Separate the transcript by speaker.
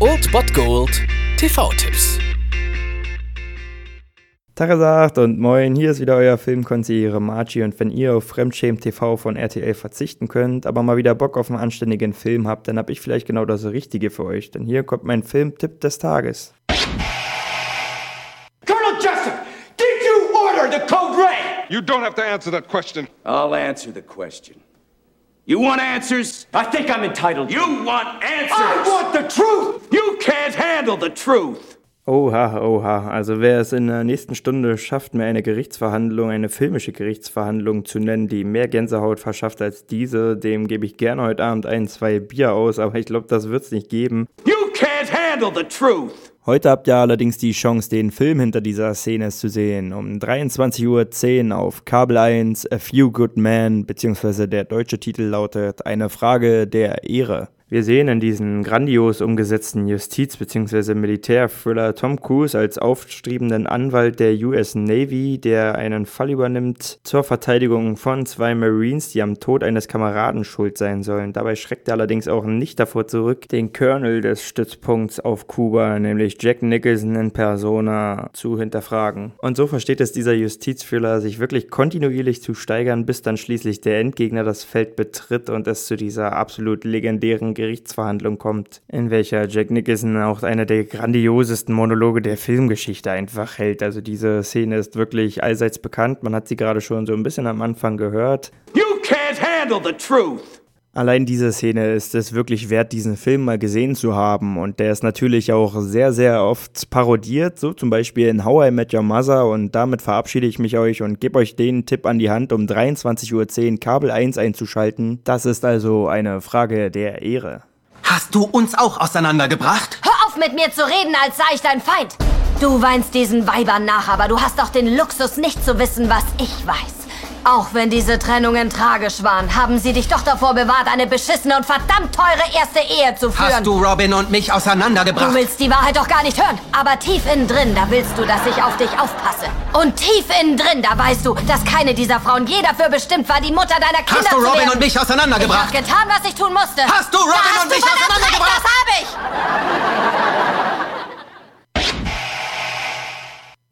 Speaker 1: Old Bot Gold TV-Tipps.
Speaker 2: Tagesagt und moin, hier ist wieder euer Filmkonsigliere Margie und wenn ihr auf Fremdschämen TV von RTL verzichten könnt, aber mal wieder Bock auf einen anständigen Film habt, dann hab ich vielleicht genau das Richtige für euch, denn hier kommt mein Filmtipp des Tages.
Speaker 3: Colonel Jessup, did you order the Code Red?
Speaker 4: You don't have to answer that question.
Speaker 5: I'll answer the question. You want answers?
Speaker 3: I think I'm entitled.
Speaker 5: You want answers?
Speaker 3: I want the truth!
Speaker 5: You can't handle the truth.
Speaker 2: Oha, oha, also wer es in der nächsten Stunde schafft, mir eine Gerichtsverhandlung, eine filmische Gerichtsverhandlung zu nennen, die mehr Gänsehaut verschafft als diese, dem gebe ich gerne heute Abend ein, zwei Bier aus, aber ich glaube, das wird's nicht geben.
Speaker 5: You can't handle the truth.
Speaker 2: Heute habt ihr allerdings die Chance, den Film hinter dieser Szene zu sehen. Um 23.10 Uhr auf Kabel 1, A Few Good Men, beziehungsweise der deutsche Titel lautet Eine Frage der Ehre. Wir sehen in diesem grandios umgesetzten Justiz- bzw. Militärthriller Tom Cruise als aufstrebenden Anwalt der US Navy, der einen Fall übernimmt zur Verteidigung von zwei Marines, die am Tod eines Kameraden schuld sein sollen. Dabei schreckt er allerdings auch nicht davor zurück, den Colonel des Stützpunkts auf Kuba, nämlich Jack Nicholson in Persona, zu hinterfragen. Und so versteht es dieser Justizthriller, sich wirklich kontinuierlich zu steigern, bis dann schließlich der Endgegner das Feld betritt und es zu dieser absolut legendären Gerichtsverhandlung kommt, in welcher Jack Nicholson auch eine der grandiosesten Monologe der Filmgeschichte einfach hält. Also diese Szene ist wirklich allseits bekannt. Man hat sie gerade schon so ein bisschen am Anfang gehört.
Speaker 5: You can't handle the truth.
Speaker 2: Allein diese Szene ist es wirklich wert, diesen Film mal gesehen zu haben. Und der ist natürlich auch sehr, sehr oft parodiert, so zum Beispiel in How I Met Your Mother. Und damit verabschiede ich mich euch und gebe euch den Tipp an die Hand, um 23.10 Uhr Kabel 1 einzuschalten. Das ist also eine Frage der Ehre.
Speaker 6: Hast du uns auch auseinandergebracht?
Speaker 7: Hör auf mit mir zu reden, als sei ich dein Feind. Du weinst diesen Weibern nach, aber du hast doch den Luxus, nicht zu wissen, was ich weiß. Auch wenn diese Trennungen tragisch waren, haben sie dich doch davor bewahrt, eine beschissene und verdammt teure erste Ehe zu führen.
Speaker 6: Hast du Robin und mich auseinandergebracht?
Speaker 7: Du willst die Wahrheit doch gar nicht hören. Aber tief innen drin, da willst du, dass ich auf dich aufpasse. Und tief innen drin, da weißt du, dass keine dieser Frauen je dafür bestimmt war, die Mutter deiner Kinder
Speaker 6: Hast du
Speaker 7: zu
Speaker 6: Robin
Speaker 7: werden.
Speaker 6: und mich auseinandergebracht?
Speaker 7: Ich hab getan, was ich tun musste.
Speaker 6: Hast du Robin
Speaker 7: hast
Speaker 6: und
Speaker 7: du
Speaker 6: mich auseinandergebracht?
Speaker 7: Recht, das hab ich.